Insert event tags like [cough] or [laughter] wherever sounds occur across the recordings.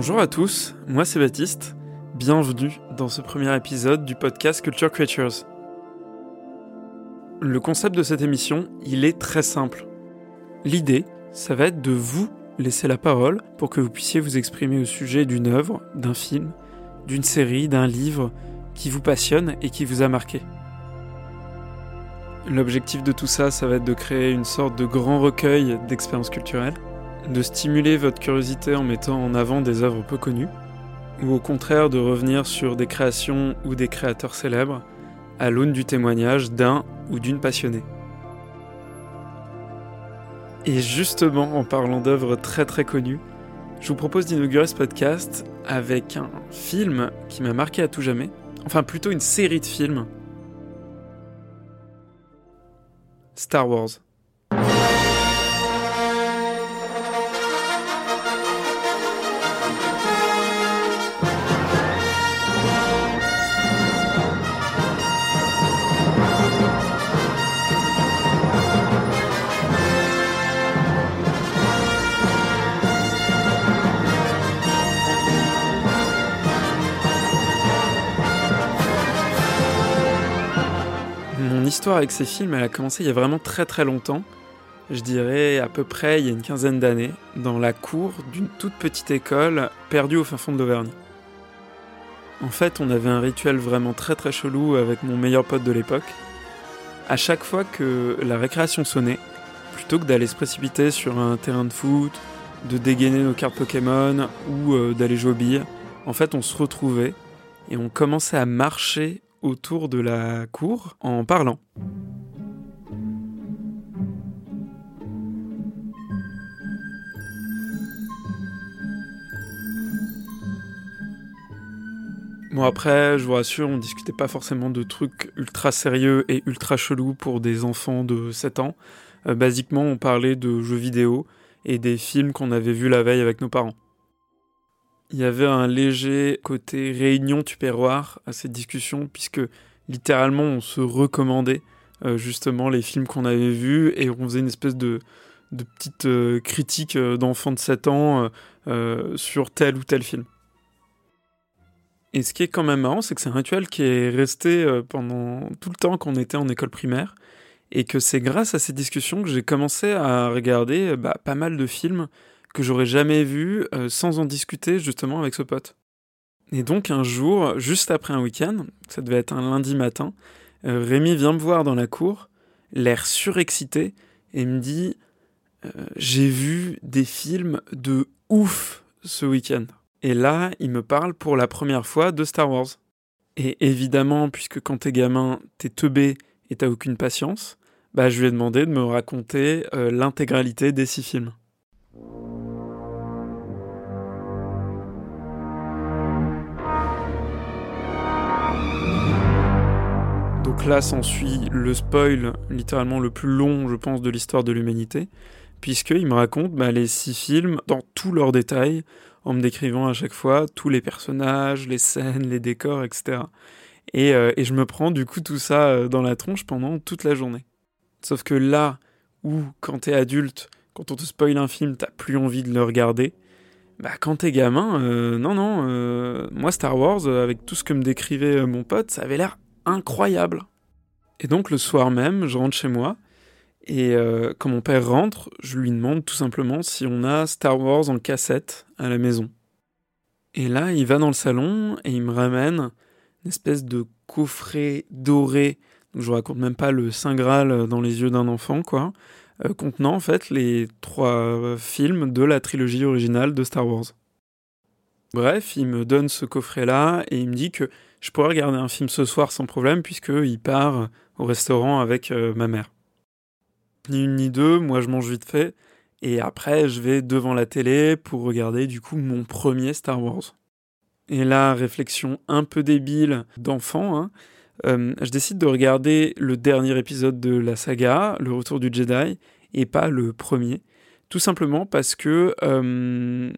Bonjour à tous, moi c'est Baptiste. Bienvenue dans ce premier épisode du podcast Culture Creatures. Le concept de cette émission, il est très simple. L'idée, ça va être de vous laisser la parole pour que vous puissiez vous exprimer au sujet d'une œuvre, d'un film, d'une série, d'un livre qui vous passionne et qui vous a marqué. L'objectif de tout ça, ça va être de créer une sorte de grand recueil d'expériences culturelles, de stimuler votre curiosité en mettant en avant des œuvres peu connues, ou au contraire de revenir sur des créations ou des créateurs célèbres à l'aune du témoignage d'un ou d'une passionnée. Et justement, en parlant d'œuvres très très connues, je vous propose d'inaugurer ce podcast avec un film qui m'a marqué à tout jamais, enfin plutôt une série de films Star Wars. L'histoire avec ces films, elle a commencé il y a vraiment très très longtemps. Je dirais à peu près il y a une quinzaine d'années, dans la cour d'une toute petite école perdue au fin fond de l'Auvergne. En fait, on avait un rituel vraiment très très chelou avec mon meilleur pote de l'époque. À chaque fois que la récréation sonnait, plutôt que d'aller se précipiter sur un terrain de foot, de dégainer nos cartes Pokémon ou euh, d'aller jouer au billes, en fait, on se retrouvait et on commençait à marcher autour de la cour en parlant. Bon après, je vous rassure, on discutait pas forcément de trucs ultra sérieux et ultra chelous pour des enfants de 7 ans. Euh, basiquement, on parlait de jeux vidéo et des films qu'on avait vus la veille avec nos parents. Il y avait un léger côté réunion tupéroir à cette discussion, puisque littéralement on se recommandait euh, justement les films qu'on avait vus et on faisait une espèce de, de petite euh, critique euh, d'enfants de 7 ans sur tel ou tel film. Et ce qui est quand même marrant, c'est que c'est un rituel qui est resté pendant tout le temps qu'on était en école primaire, et que c'est grâce à ces discussions que j'ai commencé à regarder bah, pas mal de films que j'aurais jamais vu euh, sans en discuter justement avec ce pote. Et donc un jour, juste après un week-end, ça devait être un lundi matin, euh, Rémi vient me voir dans la cour, l'air surexcité, et me dit euh, J'ai vu des films de ouf ce week-end. Et là, il me parle pour la première fois de Star Wars. Et évidemment, puisque quand t'es gamin, t'es teubé et t'as aucune patience, bah, je lui ai demandé de me raconter l'intégralité des six films. Donc là s'ensuit le spoil, littéralement le plus long, je pense, de l'histoire de l'humanité, puisqu'il me raconte bah, les six films dans tous leurs détails, en me décrivant à chaque fois tous les personnages, les scènes, les décors, etc. Euh, et, je me prends du coup tout ça euh, dans la tronche pendant toute la journée. Sauf que là où, quand t'es adulte, quand on te spoil un film, t'as plus envie de le regarder, bah quand t'es gamin, euh, non, non, moi Star Wars, avec tout ce que me décrivait mon pote, ça avait l'air incroyable. Et donc le soir même, je rentre chez moi, et euh, quand mon père rentre, je lui demande tout simplement si on a Star Wars en cassette à la maison. Et là, il va dans le salon et il me ramène une espèce de coffret doré, je vous raconte même pas le Saint Graal dans les yeux d'un enfant, quoi, euh, contenant en fait les trois films de la trilogie originale de Star Wars. Bref, il me donne ce coffret-là et il me dit que je pourrais regarder un film ce soir sans problème puisqu'il part au restaurant avec euh, ma mère. Ni une ni deux, moi je mange vite fait et après je vais devant la télé pour regarder du coup mon premier Star Wars. Et là, réflexion un peu débile d'enfant, hein, euh, je décide de regarder le dernier épisode de la saga, Le Retour du Jedi, et pas le premier. Tout simplement parce que euh,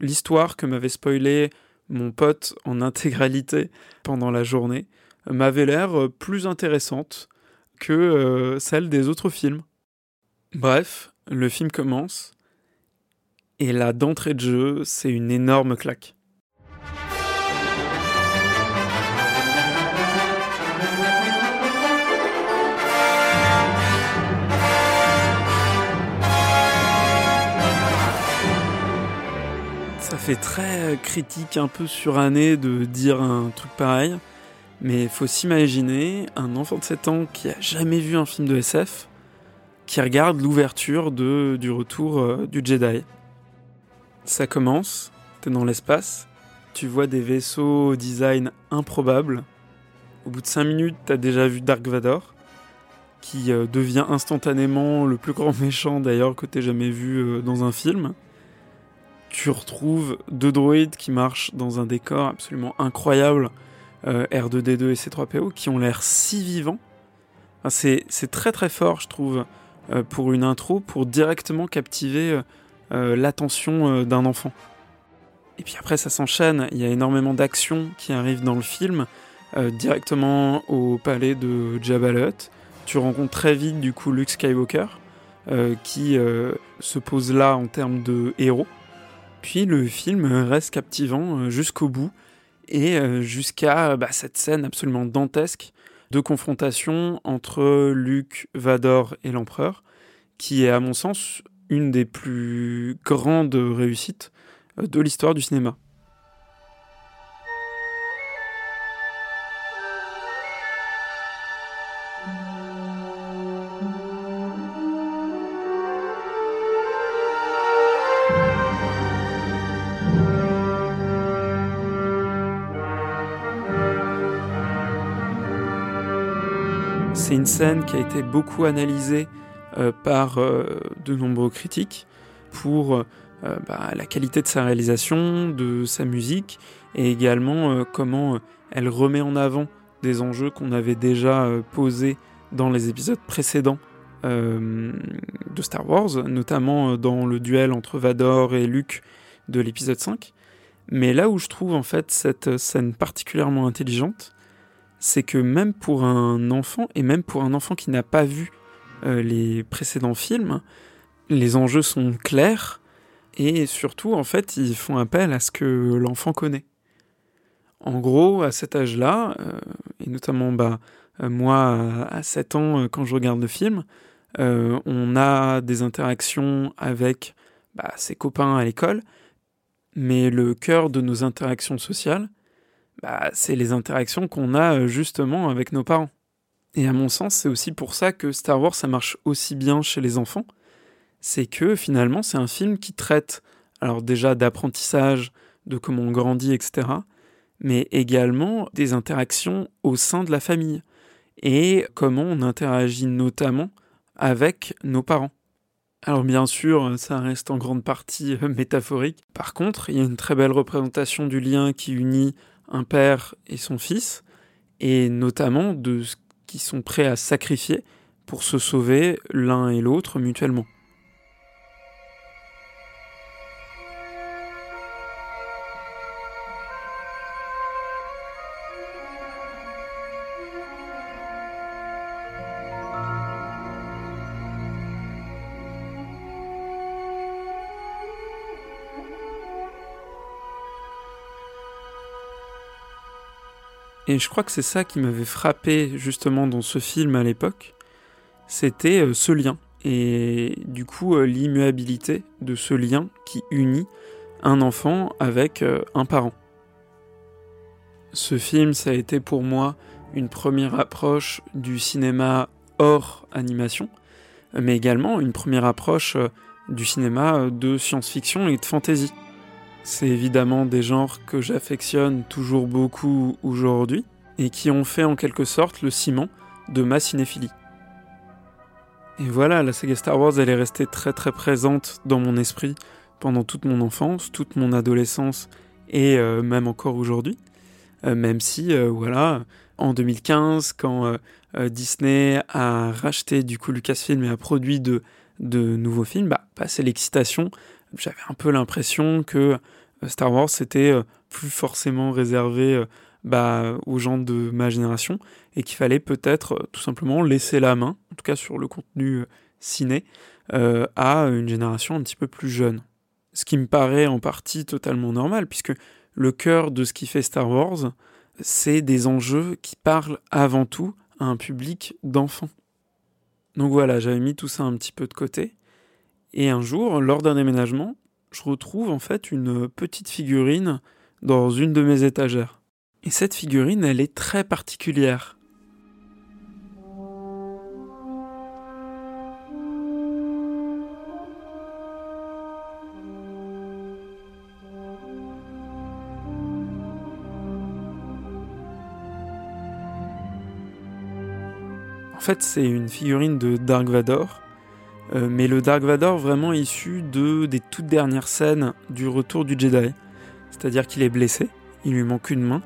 l'histoire que m'avait spoilé mon pote en intégralité pendant la journée m'avait l'air euh, plus intéressante que celle des autres films. Bref, le film commence Et là, d'entrée de jeu, c'est une énorme claque. Ça fait très critique, un peu suranné de dire un truc pareil. Mais faut s'imaginer un enfant de 7 ans qui a jamais vu un film de SF qui regarde l'ouverture du retour euh, du Jedi. Ça commence, t'es dans l'espace, tu vois des vaisseaux au design improbable. Au bout de 5 minutes, t'as déjà vu Dark Vador, qui euh, devient instantanément le plus grand [laughs] méchant d'ailleurs que t'aies jamais vu euh, dans un film. Tu retrouves deux droïdes qui marchent dans un décor absolument incroyable, R2D2 et C3PO, qui ont l'air si vivants. c'est très très fort, je trouve. Euh, pour une intro pour directement captiver euh, euh, l'attention d'un enfant. Et puis après, ça s'enchaîne. Il y a énormément d'actions qui arrivent dans le film, directement au palais de Jabba. Tu rencontres très vite du coup Luke Skywalker, qui se pose là en termes de héros. Puis le film reste captivant jusqu'au bout et jusqu'à bah, cette scène absolument dantesque de confrontation entre Luke, Vador et l'empereur, qui est à mon sens une des plus grandes réussites euh, de l'histoire du cinéma. C'est une scène qui a été beaucoup analysée euh, par euh, de nombreux critiques pour euh, bah, la qualité de sa réalisation, de sa musique, et également comment elle remet en avant des enjeux qu'on avait déjà posés dans les épisodes précédents de Star Wars, notamment dans le duel entre Vador et Luke de l'épisode 5. Mais là où je trouve en fait cette scène particulièrement intelligente, c'est que même pour un enfant, et même pour un enfant qui n'a pas vu euh, les précédents films, les enjeux sont clairs, et surtout, en fait, ils font appel à ce que l'enfant connaît. En gros, à cet âge-là, euh, et notamment bah, euh, moi à 7 ans quand je regarde le film, on a des interactions avec bah, ses copains à l'école, mais le cœur de nos interactions sociales, bah, c'est les interactions qu'on a euh, justement avec nos parents. Et à mon sens, c'est aussi pour ça que Star Wars, ça marche aussi bien chez les enfants. C'est que finalement, c'est un film qui traite, alors déjà d'apprentissage, de comment on grandit, etc., mais également des interactions au sein de la famille et comment on interagit notamment avec nos parents. Alors bien sûr, ça reste en grande partie euh, métaphorique. Par contre, il y a une très belle représentation du lien qui unit un père et son fils, et notamment de ce qu'ils sont prêts à sacrifier pour se sauver l'un et l'autre mutuellement. Et je crois que c'est ça qui m'avait frappé justement dans ce film à l'époque, c'était euh, ce lien. Et du coup, euh, l'immuabilité de ce lien qui unit un enfant avec euh, un parent. Ce film, ça a été pour moi une première approche du cinéma hors animation, mais également une première approche du cinéma de science-fiction et de fantasy. C'est évidemment des genres que j'affectionne toujours beaucoup aujourd'hui et qui ont fait en quelque sorte le ciment de ma cinéphilie. Et voilà, la saga Star Wars, elle est restée très très présente dans mon esprit pendant toute mon enfance, toute mon adolescence et euh, même encore aujourd'hui. Euh, même si, euh, voilà, en 2015, quand Disney a racheté du coup Lucasfilm et a produit de, de nouveaux films, bah, passé l'excitation, j'avais un peu l'impression que euh, Star Wars, c'était euh, plus forcément réservé euh, bah, aux gens de ma génération et qu'il fallait peut-être tout simplement laisser la main, en tout cas sur le contenu ciné, à une génération un petit peu plus jeune. Ce qui me paraît en partie totalement normal, puisque le cœur de ce qui fait Star Wars, c'est des enjeux qui parlent avant tout à un public d'enfants. Donc voilà, j'avais mis tout ça un petit peu de côté. Et un jour, lors d'un déménagement, je retrouve en fait une petite figurine dans une de mes étagères. Et cette figurine, elle est très particulière. En fait, c'est une figurine de Dark Vador, euh, mais le Dark Vador vraiment issu de, des toutes dernières scènes du retour du Jedi. C'est-à-dire qu'il est blessé, il lui manque une main,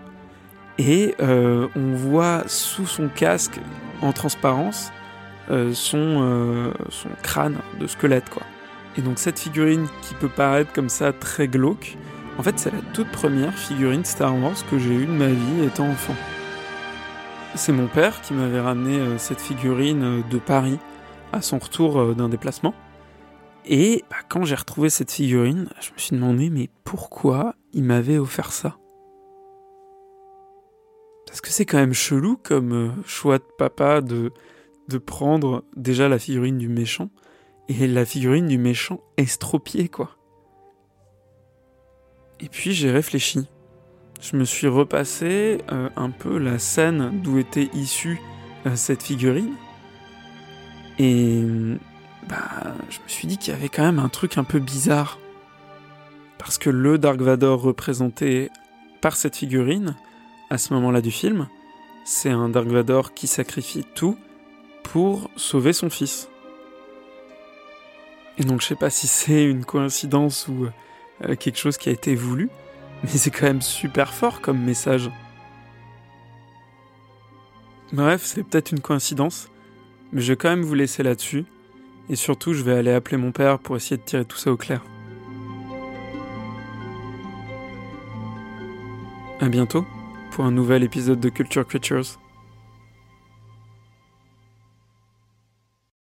et euh, on voit sous son casque, en transparence, euh, son, crâne de squelette. quoi. Et donc cette figurine qui peut paraître comme ça très glauque, en fait c'est la toute première figurine Star Wars que j'ai eue de ma vie étant enfant. C'est mon père qui m'avait ramené cette figurine de Paris à son retour euh, d'un déplacement. Et bah, quand j'ai retrouvé cette figurine, je me suis demandé mais pourquoi il m'avait offert ça? Parce que c'est quand même chelou comme euh, choix de papa de, de prendre déjà la figurine du méchant et la figurine du méchant estropié quoi. Et puis j'ai réfléchi. Je me suis repassé euh, un peu la scène d'où était issue cette figurine et bah, je me suis dit qu'il y avait quand même un truc un peu bizarre. Parce que le Dark Vador représenté par cette figurine, à ce moment-là du film, c'est un Dark Vador qui sacrifie tout pour sauver son fils. Et donc je sais pas si c'est une coïncidence ou euh, quelque chose qui a été voulu, mais c'est quand même super fort comme message. Bref, c'est peut-être une coïncidence, mais je vais quand même vous laisser là-dessus. Et surtout, je vais aller appeler mon père pour essayer de tirer tout ça au clair. A bientôt pour un nouvel épisode de Culture Creatures.